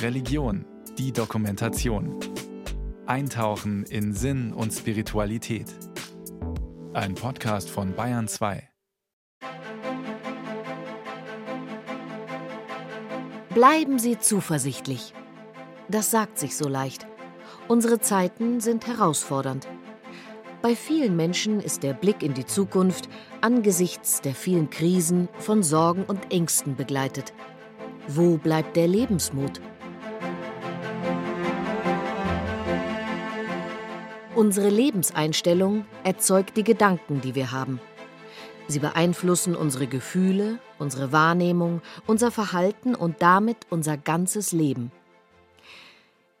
Religion, die Dokumentation. Eintauchen in Sinn und Spiritualität. Ein Podcast von Bayern 2. Bleiben Sie zuversichtlich. Das sagt sich so leicht. Unsere Zeiten sind herausfordernd. Bei vielen Menschen ist der Blick in die Zukunft angesichts der vielen Krisen von Sorgen und Ängsten begleitet. Wo bleibt der Lebensmut? Unsere Lebenseinstellung erzeugt die Gedanken, die wir haben. Sie beeinflussen unsere Gefühle, unsere Wahrnehmung, unser Verhalten und damit unser ganzes Leben.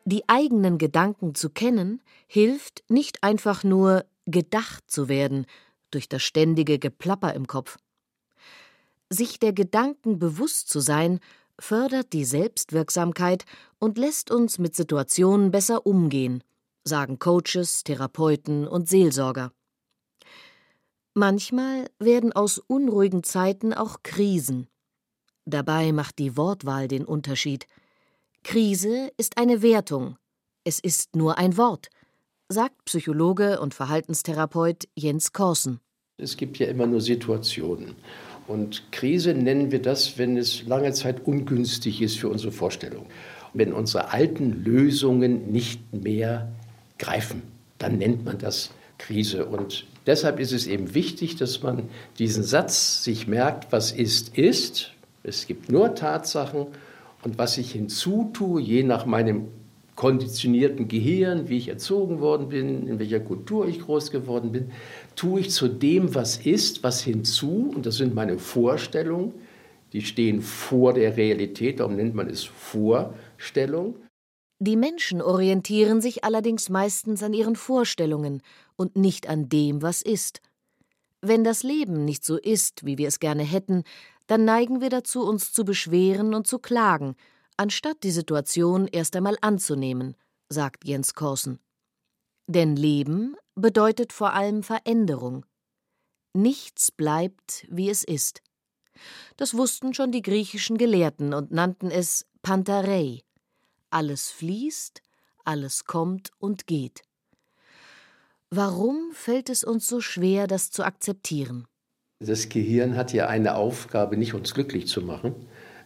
Die eigenen Gedanken zu kennen, hilft nicht einfach nur gedacht zu werden durch das ständige Geplapper im Kopf. Sich der Gedanken bewusst zu sein, fördert die Selbstwirksamkeit und lässt uns mit Situationen besser umgehen, sagen Coaches, Therapeuten und Seelsorger. Manchmal werden aus unruhigen Zeiten auch Krisen. Dabei macht die Wortwahl den Unterschied. Krise ist eine Wertung. Es ist nur ein Wort sagt Psychologe und Verhaltenstherapeut Jens Korsen. Es gibt ja immer nur Situationen. Und Krise nennen wir das, wenn es lange Zeit ungünstig ist für unsere Vorstellung. Wenn unsere alten Lösungen nicht mehr greifen, dann nennt man das Krise. Und deshalb ist es eben wichtig, dass man diesen Satz sich merkt, was ist, ist. Es gibt nur Tatsachen und was ich hinzutue, je nach meinem konditionierten Gehirn, wie ich erzogen worden bin, in welcher Kultur ich groß geworden bin, tue ich zu dem, was ist, was hinzu, und das sind meine Vorstellungen, die stehen vor der Realität, darum nennt man es Vorstellung. Die Menschen orientieren sich allerdings meistens an ihren Vorstellungen und nicht an dem, was ist. Wenn das Leben nicht so ist, wie wir es gerne hätten, dann neigen wir dazu, uns zu beschweren und zu klagen, anstatt die Situation erst einmal anzunehmen, sagt Jens Korsen. Denn Leben bedeutet vor allem Veränderung. Nichts bleibt, wie es ist. Das wussten schon die griechischen Gelehrten und nannten es Pantarei. Alles fließt, alles kommt und geht. Warum fällt es uns so schwer, das zu akzeptieren? Das Gehirn hat ja eine Aufgabe, nicht uns glücklich zu machen,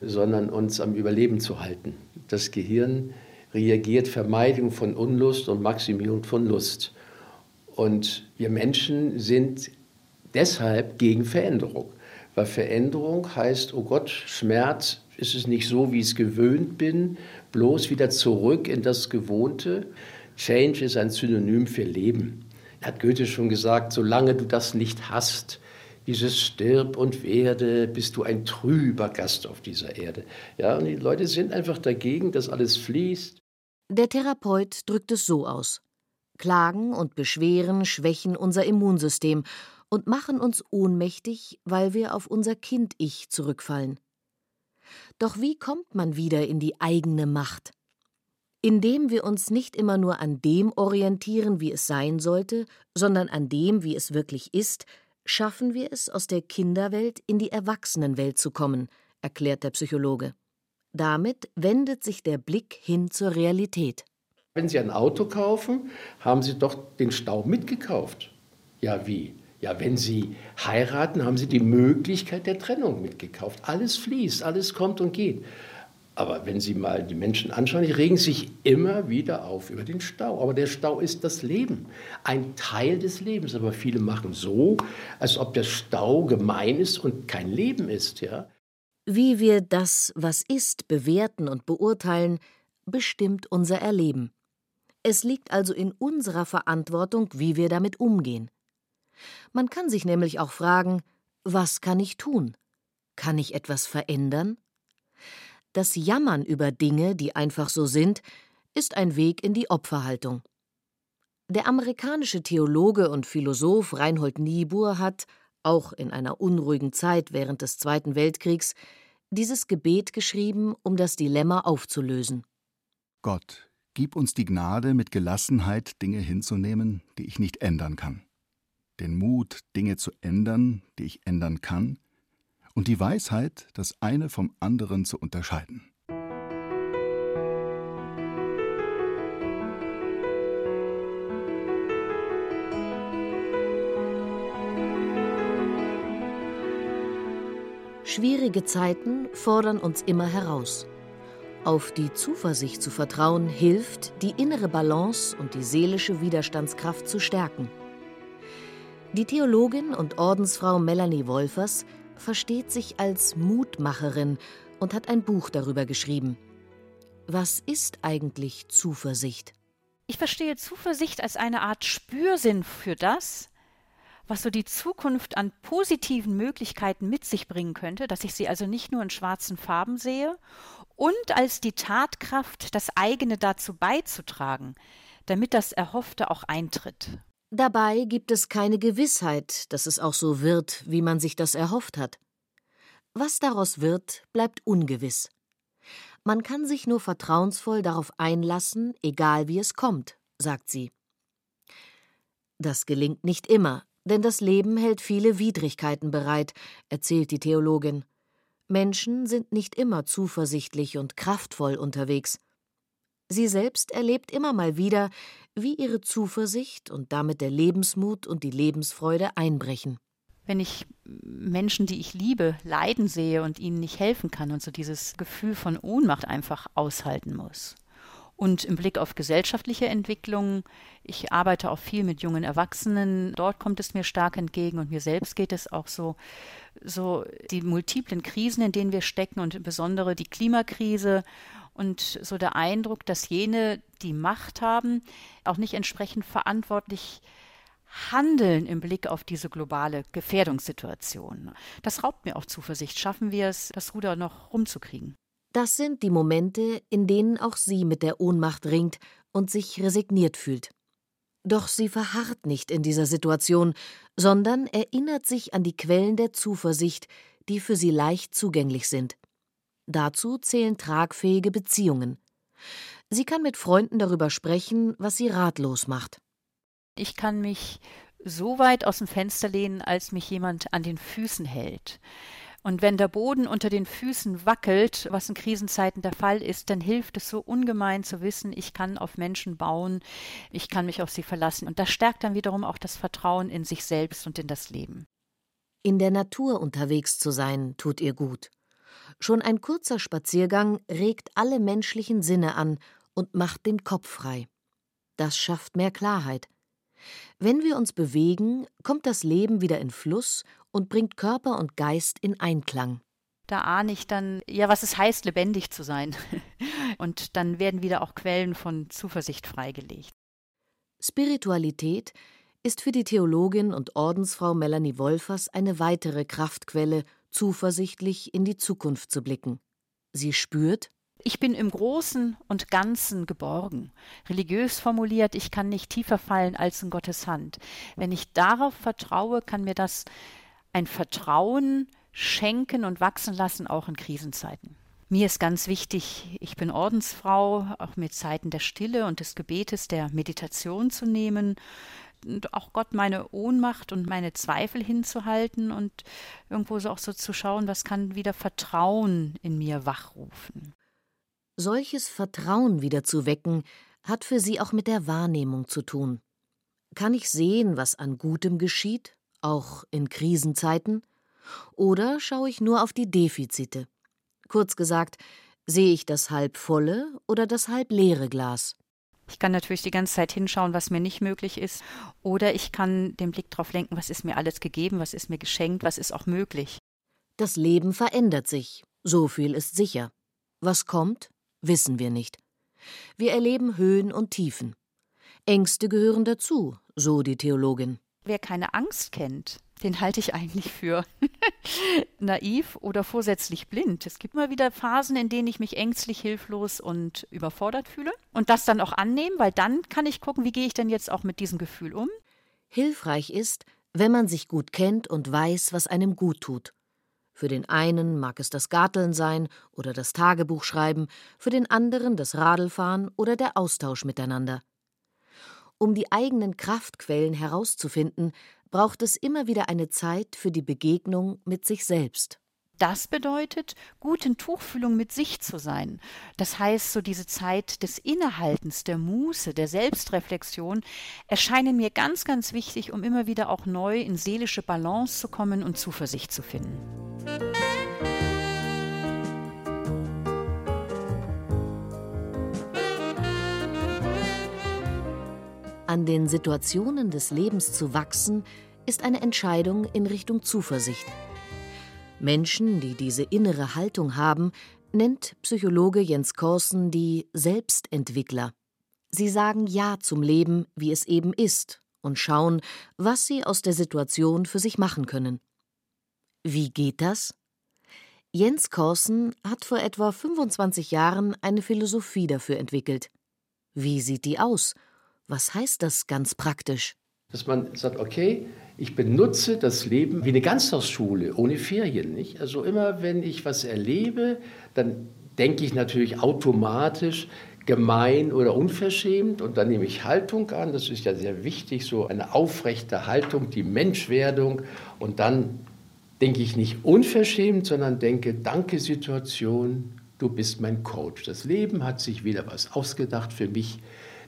sondern uns am Überleben zu halten. Das Gehirn reagiert Vermeidung von Unlust und Maximierung von Lust. Und wir Menschen sind deshalb gegen Veränderung. Weil Veränderung heißt, oh Gott, Schmerz ist es nicht so, wie ich es gewöhnt bin, bloß wieder zurück in das Gewohnte. Change ist ein Synonym für Leben. Hat Goethe schon gesagt, solange du das nicht hast, dieses Stirb und werde, bist du ein trüber Gast auf dieser Erde. Ja, und die Leute sind einfach dagegen, dass alles fließt. Der Therapeut drückt es so aus. Klagen und Beschweren schwächen unser Immunsystem und machen uns ohnmächtig, weil wir auf unser Kind-Ich zurückfallen. Doch wie kommt man wieder in die eigene Macht? Indem wir uns nicht immer nur an dem orientieren, wie es sein sollte, sondern an dem, wie es wirklich ist, schaffen wir es, aus der Kinderwelt in die Erwachsenenwelt zu kommen, erklärt der Psychologe. Damit wendet sich der Blick hin zur Realität. Wenn Sie ein Auto kaufen, haben Sie doch den Stau mitgekauft. Ja, wie? Ja, wenn Sie heiraten, haben Sie die Möglichkeit der Trennung mitgekauft. Alles fließt, alles kommt und geht. Aber wenn Sie mal die Menschen anschauen, die regen sich immer wieder auf über den Stau. Aber der Stau ist das Leben, ein Teil des Lebens. Aber viele machen so, als ob der Stau gemein ist und kein Leben ist. Ja? Wie wir das, was ist, bewerten und beurteilen, bestimmt unser Erleben. Es liegt also in unserer Verantwortung, wie wir damit umgehen. Man kann sich nämlich auch fragen, was kann ich tun? Kann ich etwas verändern? Das Jammern über Dinge, die einfach so sind, ist ein Weg in die Opferhaltung. Der amerikanische Theologe und Philosoph Reinhold Niebuhr hat, auch in einer unruhigen Zeit während des Zweiten Weltkriegs, dieses Gebet geschrieben, um das Dilemma aufzulösen. Gott, gib uns die Gnade, mit Gelassenheit Dinge hinzunehmen, die ich nicht ändern kann. Den Mut, Dinge zu ändern, die ich ändern kann, und die Weisheit, das eine vom anderen zu unterscheiden. Schwierige Zeiten fordern uns immer heraus. Auf die Zuversicht zu vertrauen hilft, die innere Balance und die seelische Widerstandskraft zu stärken. Die Theologin und Ordensfrau Melanie Wolfers versteht sich als Mutmacherin und hat ein Buch darüber geschrieben. Was ist eigentlich Zuversicht? Ich verstehe Zuversicht als eine Art Spürsinn für das, was so die Zukunft an positiven Möglichkeiten mit sich bringen könnte, dass ich sie also nicht nur in schwarzen Farben sehe und als die Tatkraft, das eigene dazu beizutragen, damit das Erhoffte auch eintritt. Dabei gibt es keine Gewissheit, dass es auch so wird, wie man sich das erhofft hat. Was daraus wird, bleibt ungewiss. Man kann sich nur vertrauensvoll darauf einlassen, egal wie es kommt, sagt sie. Das gelingt nicht immer, denn das Leben hält viele Widrigkeiten bereit, erzählt die Theologin. Menschen sind nicht immer zuversichtlich und kraftvoll unterwegs. Sie selbst erlebt immer mal wieder, wie ihre Zuversicht und damit der Lebensmut und die Lebensfreude einbrechen. Wenn ich Menschen, die ich liebe, leiden sehe und ihnen nicht helfen kann und so dieses Gefühl von Ohnmacht einfach aushalten muss. Und im Blick auf gesellschaftliche Entwicklungen, ich arbeite auch viel mit jungen Erwachsenen, dort kommt es mir stark entgegen und mir selbst geht es auch so, so die multiplen Krisen, in denen wir stecken und insbesondere die Klimakrise und so der Eindruck, dass jene, die Macht haben, auch nicht entsprechend verantwortlich handeln im Blick auf diese globale Gefährdungssituation. Das raubt mir auch Zuversicht. Schaffen wir es, das Ruder noch rumzukriegen? Das sind die Momente, in denen auch sie mit der Ohnmacht ringt und sich resigniert fühlt. Doch sie verharrt nicht in dieser Situation, sondern erinnert sich an die Quellen der Zuversicht, die für sie leicht zugänglich sind. Dazu zählen tragfähige Beziehungen. Sie kann mit Freunden darüber sprechen, was sie ratlos macht. Ich kann mich so weit aus dem Fenster lehnen, als mich jemand an den Füßen hält. Und wenn der Boden unter den Füßen wackelt, was in Krisenzeiten der Fall ist, dann hilft es so ungemein zu wissen, ich kann auf Menschen bauen, ich kann mich auf sie verlassen. Und das stärkt dann wiederum auch das Vertrauen in sich selbst und in das Leben. In der Natur unterwegs zu sein, tut ihr gut. Schon ein kurzer Spaziergang regt alle menschlichen Sinne an und macht den Kopf frei. Das schafft mehr Klarheit. Wenn wir uns bewegen, kommt das Leben wieder in Fluss und bringt Körper und Geist in Einklang. Da ahne ich dann, ja, was es heißt, lebendig zu sein. und dann werden wieder auch Quellen von Zuversicht freigelegt. Spiritualität ist für die Theologin und Ordensfrau Melanie Wolfers eine weitere Kraftquelle, zuversichtlich in die Zukunft zu blicken. Sie spürt, ich bin im Großen und Ganzen geborgen. Religiös formuliert, ich kann nicht tiefer fallen als in Gottes Hand. Wenn ich darauf vertraue, kann mir das ein Vertrauen schenken und wachsen lassen, auch in Krisenzeiten. Mir ist ganz wichtig, ich bin Ordensfrau, auch mit Zeiten der Stille und des Gebetes, der Meditation zu nehmen und auch Gott meine Ohnmacht und meine Zweifel hinzuhalten und irgendwo so auch so zu schauen, was kann wieder Vertrauen in mir wachrufen. Solches Vertrauen wieder zu wecken, hat für sie auch mit der Wahrnehmung zu tun. Kann ich sehen, was an Gutem geschieht auch in Krisenzeiten? Oder schaue ich nur auf die Defizite? Kurz gesagt, sehe ich das halb volle oder das halb leere Glas? Ich kann natürlich die ganze Zeit hinschauen, was mir nicht möglich ist, oder ich kann den Blick darauf lenken, was ist mir alles gegeben, was ist mir geschenkt, was ist auch möglich. Das Leben verändert sich, so viel ist sicher. Was kommt, wissen wir nicht. Wir erleben Höhen und Tiefen. Ängste gehören dazu, so die Theologin. Wer keine Angst kennt, den halte ich eigentlich für naiv oder vorsätzlich blind. Es gibt immer wieder Phasen, in denen ich mich ängstlich, hilflos und überfordert fühle und das dann auch annehmen, weil dann kann ich gucken, wie gehe ich denn jetzt auch mit diesem Gefühl um. Hilfreich ist, wenn man sich gut kennt und weiß, was einem gut tut. Für den einen mag es das Garteln sein oder das Tagebuch schreiben, für den anderen das Radlfahren oder der Austausch miteinander. Um die eigenen Kraftquellen herauszufinden, braucht es immer wieder eine Zeit für die Begegnung mit sich selbst. Das bedeutet, gut in Tuchfühlung mit sich zu sein. Das heißt, so diese Zeit des Innehaltens, der Muße, der Selbstreflexion erscheinen mir ganz, ganz wichtig, um immer wieder auch neu in seelische Balance zu kommen und Zuversicht zu finden. An den Situationen des Lebens zu wachsen, ist eine Entscheidung in Richtung Zuversicht. Menschen, die diese innere Haltung haben, nennt Psychologe Jens Korsen die Selbstentwickler. Sie sagen Ja zum Leben, wie es eben ist, und schauen, was sie aus der Situation für sich machen können. Wie geht das? Jens Korsen hat vor etwa 25 Jahren eine Philosophie dafür entwickelt. Wie sieht die aus? Was heißt das ganz praktisch? Dass man sagt, okay, ich benutze das Leben wie eine Ganztagsschule, ohne Ferien. Nicht? Also immer, wenn ich was erlebe, dann denke ich natürlich automatisch gemein oder unverschämt und dann nehme ich Haltung an. Das ist ja sehr wichtig, so eine aufrechte Haltung, die Menschwerdung. Und dann denke ich nicht unverschämt, sondern denke, danke Situation, du bist mein Coach. Das Leben hat sich wieder was ausgedacht für mich,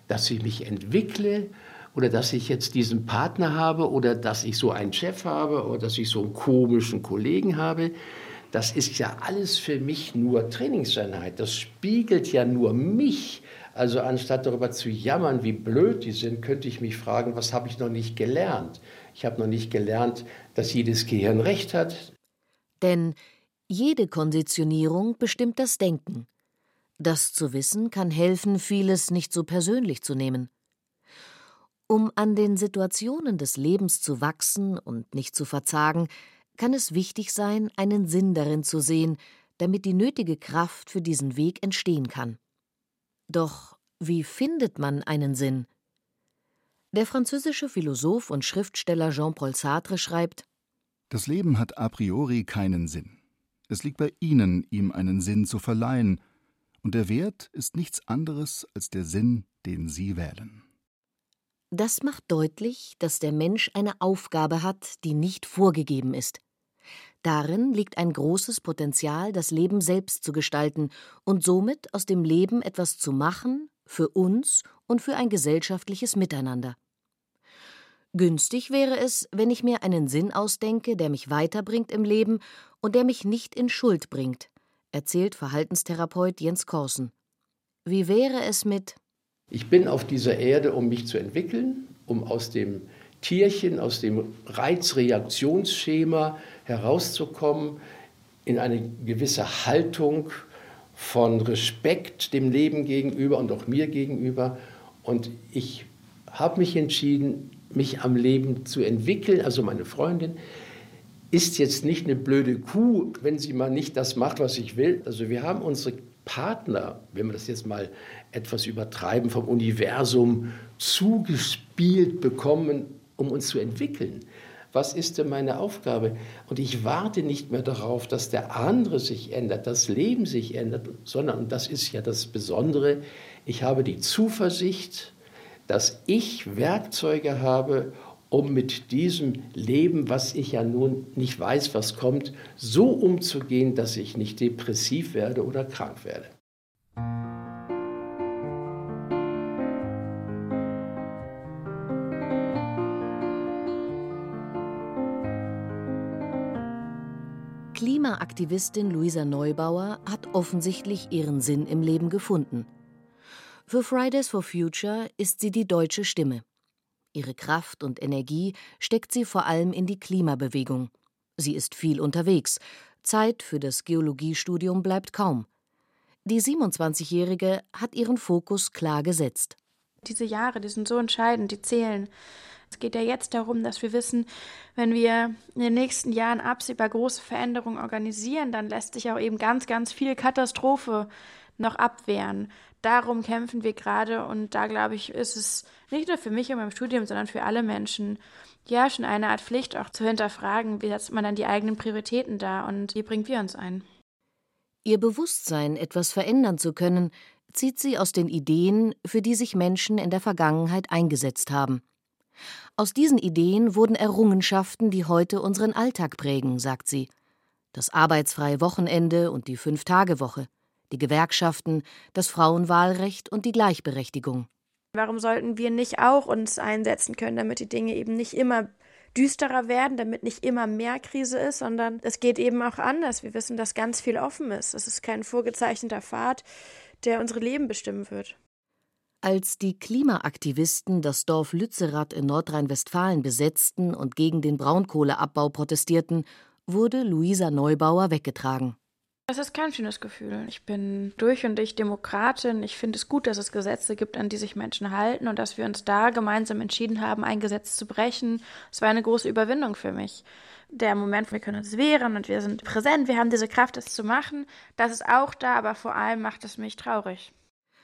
dass ich mich entwickle oder dass ich jetzt diesen Partner habe oder dass ich so einen Chef habe oder dass ich so einen komischen Kollegen habe. Das ist ja alles für mich nur Trainingseinheit. Das spiegelt ja nur mich. Also anstatt darüber zu jammern, wie blöd die sind, könnte ich mich fragen, was habe ich noch nicht gelernt? Ich habe noch nicht gelernt, dass jedes Gehirn recht hat. Denn jede Konditionierung bestimmt das Denken. Das zu wissen kann helfen, vieles nicht so persönlich zu nehmen. Um an den Situationen des Lebens zu wachsen und nicht zu verzagen, kann es wichtig sein, einen Sinn darin zu sehen, damit die nötige Kraft für diesen Weg entstehen kann. Doch wie findet man einen Sinn? Der französische Philosoph und Schriftsteller Jean-Paul Sartre schreibt Das Leben hat a priori keinen Sinn. Es liegt bei Ihnen, ihm einen Sinn zu verleihen, und der Wert ist nichts anderes als der Sinn, den Sie wählen. Das macht deutlich, dass der Mensch eine Aufgabe hat, die nicht vorgegeben ist. Darin liegt ein großes Potenzial, das Leben selbst zu gestalten und somit aus dem Leben etwas zu machen, für uns und für ein gesellschaftliches Miteinander. Günstig wäre es, wenn ich mir einen Sinn ausdenke, der mich weiterbringt im Leben und der mich nicht in Schuld bringt, erzählt Verhaltenstherapeut Jens Korsen. Wie wäre es mit ich bin auf dieser Erde, um mich zu entwickeln, um aus dem Tierchen, aus dem Reizreaktionsschema herauszukommen, in eine gewisse Haltung von Respekt dem Leben gegenüber und auch mir gegenüber. Und ich habe mich entschieden, mich am Leben zu entwickeln. Also meine Freundin ist jetzt nicht eine blöde Kuh, wenn sie mal nicht das macht, was ich will. Also wir haben unsere Partner, wenn wir das jetzt mal etwas übertreiben, vom Universum zugespielt bekommen, um uns zu entwickeln. Was ist denn meine Aufgabe? Und ich warte nicht mehr darauf, dass der andere sich ändert, das Leben sich ändert, sondern, und das ist ja das Besondere, ich habe die Zuversicht, dass ich Werkzeuge habe, um mit diesem Leben, was ich ja nun nicht weiß, was kommt, so umzugehen, dass ich nicht depressiv werde oder krank werde. Klimaaktivistin Luisa Neubauer hat offensichtlich ihren Sinn im Leben gefunden. Für Fridays for Future ist sie die deutsche Stimme. Ihre Kraft und Energie steckt sie vor allem in die Klimabewegung. Sie ist viel unterwegs. Zeit für das Geologiestudium bleibt kaum. Die 27-Jährige hat ihren Fokus klar gesetzt. Diese Jahre, die sind so entscheidend, die zählen. Es geht ja jetzt darum, dass wir wissen, wenn wir in den nächsten Jahren absehbar große Veränderungen organisieren, dann lässt sich auch eben ganz, ganz viel Katastrophe noch abwehren. Darum kämpfen wir gerade und da glaube ich, ist es nicht nur für mich in meinem Studium, sondern für alle Menschen ja schon eine Art Pflicht auch zu hinterfragen, wie setzt man dann die eigenen Prioritäten dar und wie bringt wir uns ein. Ihr Bewusstsein, etwas verändern zu können, zieht sie aus den Ideen, für die sich Menschen in der Vergangenheit eingesetzt haben. Aus diesen Ideen wurden Errungenschaften, die heute unseren Alltag prägen, sagt sie. Das arbeitsfreie Wochenende und die Fünf-Tage-Woche, die Gewerkschaften, das Frauenwahlrecht und die Gleichberechtigung. Warum sollten wir nicht auch uns einsetzen können, damit die Dinge eben nicht immer düsterer werden, damit nicht immer mehr Krise ist, sondern es geht eben auch anders. Wir wissen, dass ganz viel offen ist. Es ist kein vorgezeichneter Pfad, der unsere Leben bestimmen wird. Als die Klimaaktivisten das Dorf Lützerath in Nordrhein-Westfalen besetzten und gegen den Braunkohleabbau protestierten, wurde Luisa Neubauer weggetragen. Das ist kein schönes Gefühl. Ich bin durch und durch Demokratin. Ich finde es gut, dass es Gesetze gibt, an die sich Menschen halten und dass wir uns da gemeinsam entschieden haben, ein Gesetz zu brechen. Es war eine große Überwindung für mich. Der Moment, wir können uns wehren und wir sind präsent, wir haben diese Kraft, es zu machen, das ist auch da, aber vor allem macht es mich traurig.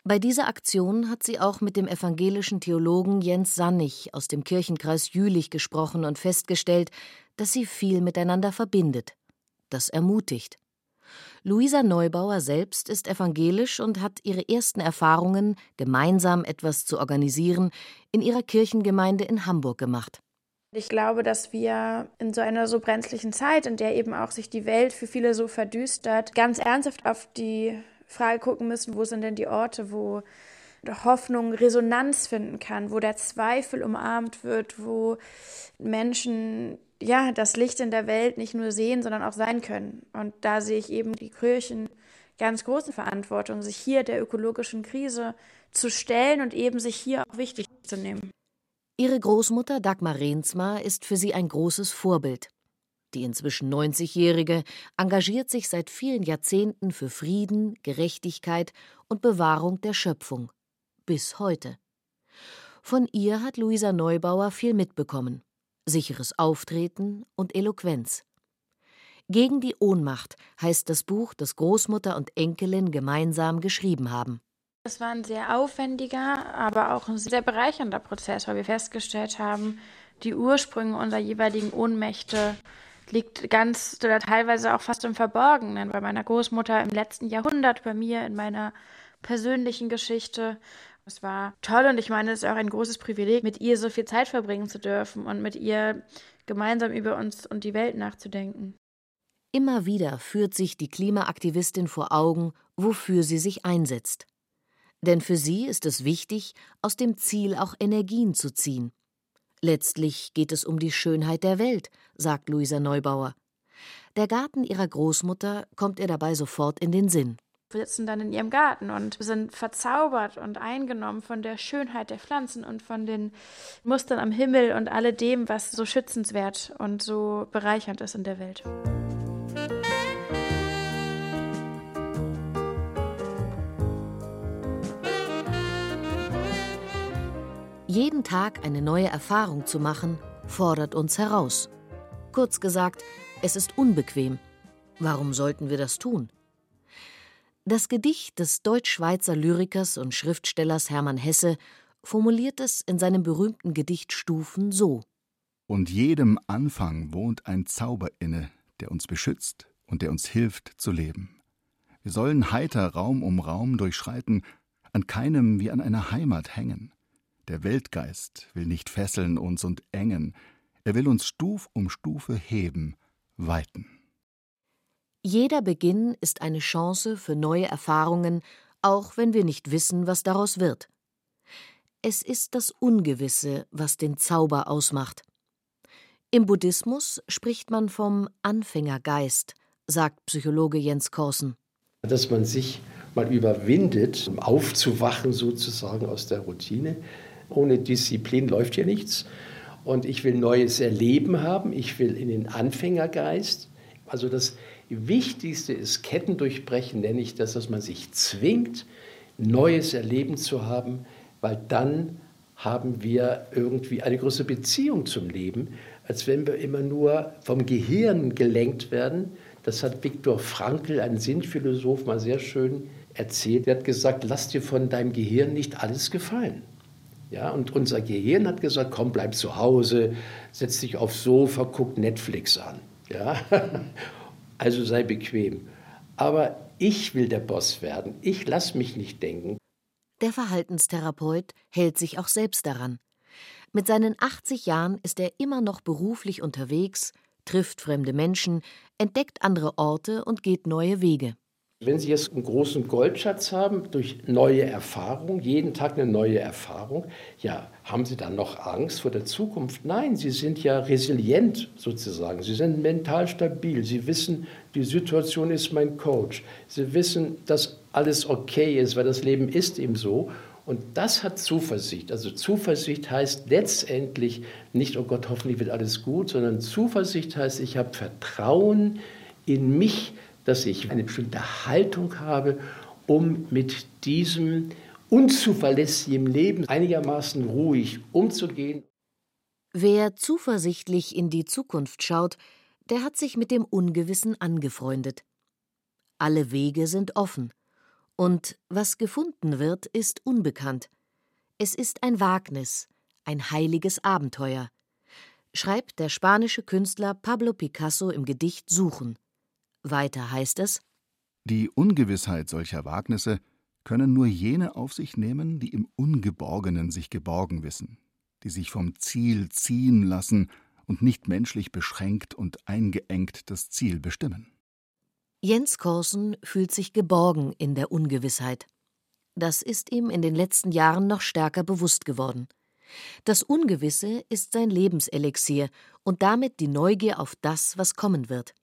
Bei dieser Aktion hat sie auch mit dem evangelischen Theologen Jens Sannig aus dem Kirchenkreis Jülich gesprochen und festgestellt, dass sie viel miteinander verbindet. Das ermutigt. Luisa Neubauer selbst ist evangelisch und hat ihre ersten Erfahrungen, gemeinsam etwas zu organisieren, in ihrer Kirchengemeinde in Hamburg gemacht. Ich glaube, dass wir in so einer so brenzlichen Zeit, in der eben auch sich die Welt für viele so verdüstert, ganz ernsthaft auf die Frage gucken müssen, wo sind denn die Orte, wo Hoffnung Resonanz finden kann, wo der Zweifel umarmt wird, wo Menschen ja, das Licht in der Welt nicht nur sehen, sondern auch sein können. Und da sehe ich eben die Kirchen ganz große Verantwortung, sich hier der ökologischen Krise zu stellen und eben sich hier auch wichtig zu nehmen. Ihre Großmutter Dagmar Rehnsma ist für sie ein großes Vorbild. Die inzwischen 90-Jährige engagiert sich seit vielen Jahrzehnten für Frieden, Gerechtigkeit und Bewahrung der Schöpfung. Bis heute. Von ihr hat Luisa Neubauer viel mitbekommen sicheres Auftreten und Eloquenz. Gegen die Ohnmacht heißt das Buch, das Großmutter und Enkelin gemeinsam geschrieben haben. Es war ein sehr aufwendiger, aber auch ein sehr bereichernder Prozess, weil wir festgestellt haben, die Ursprünge unserer jeweiligen Ohnmächte liegt ganz oder teilweise auch fast im Verborgenen. Bei meiner Großmutter im letzten Jahrhundert, bei mir in meiner persönlichen Geschichte es war toll und ich meine, es ist auch ein großes Privileg, mit ihr so viel Zeit verbringen zu dürfen und mit ihr gemeinsam über uns und die Welt nachzudenken. Immer wieder führt sich die Klimaaktivistin vor Augen, wofür sie sich einsetzt. Denn für sie ist es wichtig, aus dem Ziel auch Energien zu ziehen. Letztlich geht es um die Schönheit der Welt, sagt Luisa Neubauer. Der Garten ihrer Großmutter kommt ihr dabei sofort in den Sinn. Sitzen dann in ihrem Garten und sind verzaubert und eingenommen von der Schönheit der Pflanzen und von den Mustern am Himmel und alledem, was so schützenswert und so bereichernd ist in der Welt. Jeden Tag eine neue Erfahrung zu machen, fordert uns heraus. Kurz gesagt, es ist unbequem. Warum sollten wir das tun? Das Gedicht des deutsch-schweizer Lyrikers und Schriftstellers Hermann Hesse formuliert es in seinem berühmten Gedicht Stufen so: Und jedem Anfang wohnt ein Zauber inne, der uns beschützt und der uns hilft zu leben. Wir sollen heiter Raum um Raum durchschreiten, an keinem wie an einer Heimat hängen. Der Weltgeist will nicht fesseln uns und engen, er will uns Stuf um Stufe heben, weiten. Jeder Beginn ist eine Chance für neue Erfahrungen, auch wenn wir nicht wissen, was daraus wird. Es ist das Ungewisse, was den Zauber ausmacht. Im Buddhismus spricht man vom Anfängergeist, sagt Psychologe Jens Korsen. Dass man sich mal überwindet, um aufzuwachen sozusagen aus der Routine. Ohne Disziplin läuft hier nichts. Und ich will neues Erleben haben, ich will in den Anfängergeist. Also das Wichtigste ist Kettendurchbrechen, nenne ich das, dass man sich zwingt, neues Erleben zu haben, weil dann haben wir irgendwie eine große Beziehung zum Leben, als wenn wir immer nur vom Gehirn gelenkt werden. Das hat Viktor Frankl, ein Sinnphilosoph, mal sehr schön erzählt. Er hat gesagt, lass dir von deinem Gehirn nicht alles gefallen. Ja, und unser Gehirn hat gesagt, komm, bleib zu Hause, setz dich aufs Sofa, guck Netflix an. Ja? Also sei bequem. Aber ich will der Boss werden. Ich lass mich nicht denken. Der Verhaltenstherapeut hält sich auch selbst daran. Mit seinen 80 Jahren ist er immer noch beruflich unterwegs, trifft fremde Menschen, entdeckt andere Orte und geht neue Wege. Wenn Sie jetzt einen großen Goldschatz haben, durch neue Erfahrung, jeden Tag eine neue Erfahrung, ja, haben Sie dann noch Angst vor der Zukunft? Nein, Sie sind ja resilient sozusagen. Sie sind mental stabil. Sie wissen, die Situation ist mein Coach. Sie wissen, dass alles okay ist, weil das Leben ist eben so. Und das hat Zuversicht. Also Zuversicht heißt letztendlich nicht, oh Gott, hoffentlich wird alles gut, sondern Zuversicht heißt, ich habe Vertrauen in mich, dass ich eine bestimmte Haltung habe, um mit diesem unzuverlässigen Leben einigermaßen ruhig umzugehen. Wer zuversichtlich in die Zukunft schaut, der hat sich mit dem Ungewissen angefreundet. Alle Wege sind offen. Und was gefunden wird, ist unbekannt. Es ist ein Wagnis, ein heiliges Abenteuer, schreibt der spanische Künstler Pablo Picasso im Gedicht Suchen. Weiter heißt es Die Ungewissheit solcher Wagnisse können nur jene auf sich nehmen, die im Ungeborgenen sich geborgen wissen, die sich vom Ziel ziehen lassen und nicht menschlich beschränkt und eingeengt das Ziel bestimmen. Jens Korsen fühlt sich geborgen in der Ungewissheit. Das ist ihm in den letzten Jahren noch stärker bewusst geworden. Das Ungewisse ist sein Lebenselixier und damit die Neugier auf das, was kommen wird.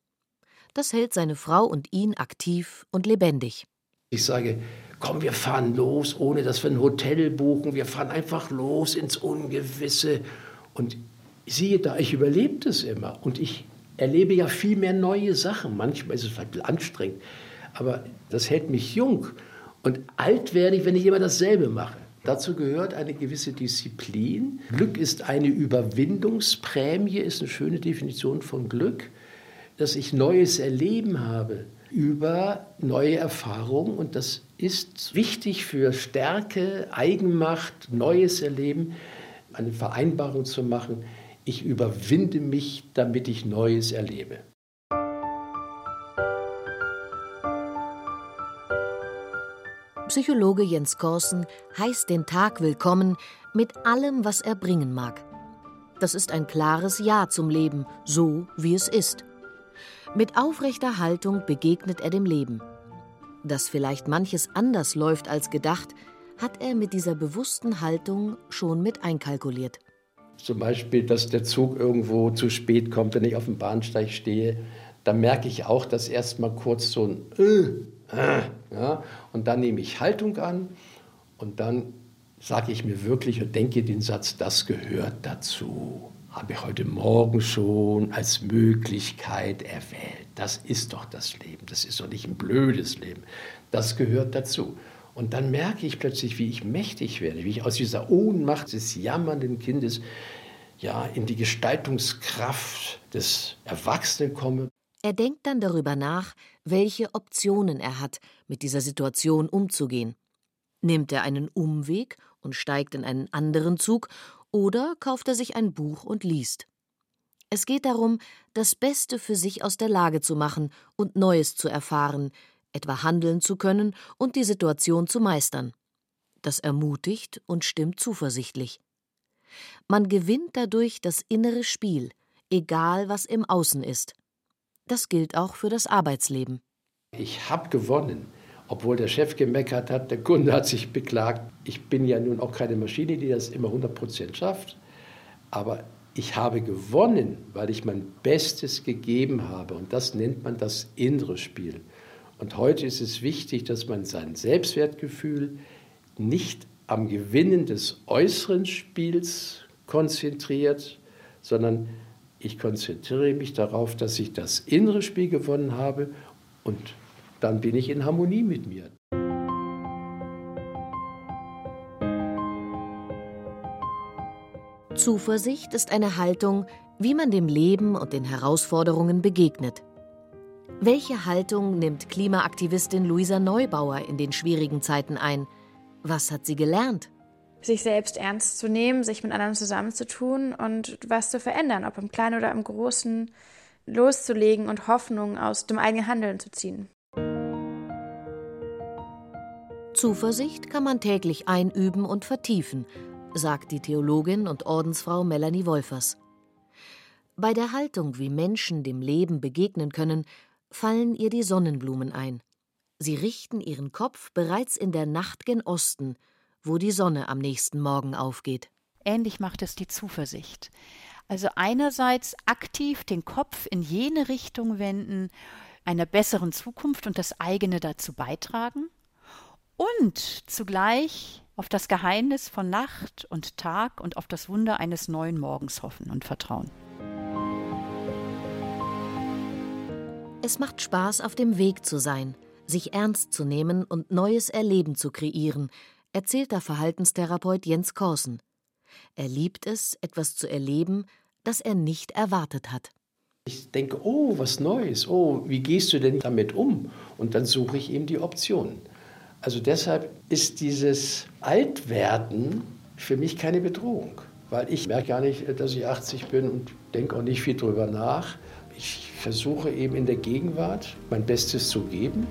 Das hält seine Frau und ihn aktiv und lebendig. Ich sage, komm, wir fahren los, ohne dass wir ein Hotel buchen. Wir fahren einfach los ins Ungewisse. Und siehe da, ich überlebe das immer. Und ich erlebe ja viel mehr neue Sachen. Manchmal ist es vielleicht anstrengend, aber das hält mich jung. Und alt werde ich, wenn ich immer dasselbe mache. Dazu gehört eine gewisse Disziplin. Glück ist eine Überwindungsprämie, ist eine schöne Definition von Glück, dass ich neues Erleben habe über neue Erfahrungen. Und das ist wichtig für Stärke, Eigenmacht, neues Erleben, eine Vereinbarung zu machen ich überwinde mich, damit ich Neues erlebe. Psychologe Jens Korsen heißt den Tag willkommen mit allem, was er bringen mag. Das ist ein klares Ja zum Leben, so wie es ist. Mit aufrechter Haltung begegnet er dem Leben. Dass vielleicht manches anders läuft als gedacht, hat er mit dieser bewussten Haltung schon mit einkalkuliert. Zum Beispiel, dass der Zug irgendwo zu spät kommt, wenn ich auf dem Bahnsteig stehe. Da merke ich auch, dass erstmal kurz so ein äh, äh, ja, und dann nehme ich Haltung an und dann sage ich mir wirklich und denke den Satz, das gehört dazu. Habe ich heute Morgen schon als Möglichkeit erwählt. Das ist doch das Leben. Das ist doch nicht ein blödes Leben. Das gehört dazu. Und dann merke ich plötzlich, wie ich mächtig werde, wie ich aus dieser Ohnmacht des jammernden Kindes ja in die Gestaltungskraft des Erwachsenen komme. Er denkt dann darüber nach, welche Optionen er hat, mit dieser Situation umzugehen. Nimmt er einen Umweg und steigt in einen anderen Zug oder kauft er sich ein Buch und liest. Es geht darum, das Beste für sich aus der Lage zu machen und Neues zu erfahren, etwa handeln zu können und die Situation zu meistern. Das ermutigt und stimmt zuversichtlich. Man gewinnt dadurch das innere Spiel, egal was im Außen ist. Das gilt auch für das Arbeitsleben. Ich habe gewonnen, obwohl der Chef gemeckert hat, der Kunde hat sich beklagt. Ich bin ja nun auch keine Maschine, die das immer 100% schafft. Aber ich habe gewonnen, weil ich mein Bestes gegeben habe. Und das nennt man das innere Spiel. Und heute ist es wichtig, dass man sein Selbstwertgefühl nicht am Gewinnen des äußeren Spiels konzentriert, sondern ich konzentriere mich darauf, dass ich das innere Spiel gewonnen habe und dann bin ich in Harmonie mit mir. Zuversicht ist eine Haltung, wie man dem Leben und den Herausforderungen begegnet. Welche Haltung nimmt Klimaaktivistin Luisa Neubauer in den schwierigen Zeiten ein? Was hat sie gelernt? Sich selbst ernst zu nehmen, sich mit anderen zusammenzutun und was zu verändern, ob im Kleinen oder im Großen, loszulegen und Hoffnung aus dem eigenen Handeln zu ziehen. Zuversicht kann man täglich einüben und vertiefen, sagt die Theologin und Ordensfrau Melanie Wolfers. Bei der Haltung, wie Menschen dem Leben begegnen können, fallen ihr die Sonnenblumen ein. Sie richten ihren Kopf bereits in der Nacht gen Osten, wo die Sonne am nächsten Morgen aufgeht. Ähnlich macht es die Zuversicht. Also einerseits aktiv den Kopf in jene Richtung wenden, einer besseren Zukunft und das eigene dazu beitragen und zugleich auf das Geheimnis von Nacht und Tag und auf das Wunder eines neuen Morgens hoffen und vertrauen. Es macht Spaß, auf dem Weg zu sein, sich ernst zu nehmen und neues Erleben zu kreieren, erzählt der Verhaltenstherapeut Jens Korsen. Er liebt es, etwas zu erleben, das er nicht erwartet hat. Ich denke, oh, was Neues, oh, wie gehst du denn damit um? Und dann suche ich eben die Optionen. Also deshalb ist dieses Altwerden für mich keine Bedrohung, weil ich merke gar nicht, dass ich 80 bin und denke auch nicht viel drüber nach. Ich versuche eben in der Gegenwart mein Bestes zu geben.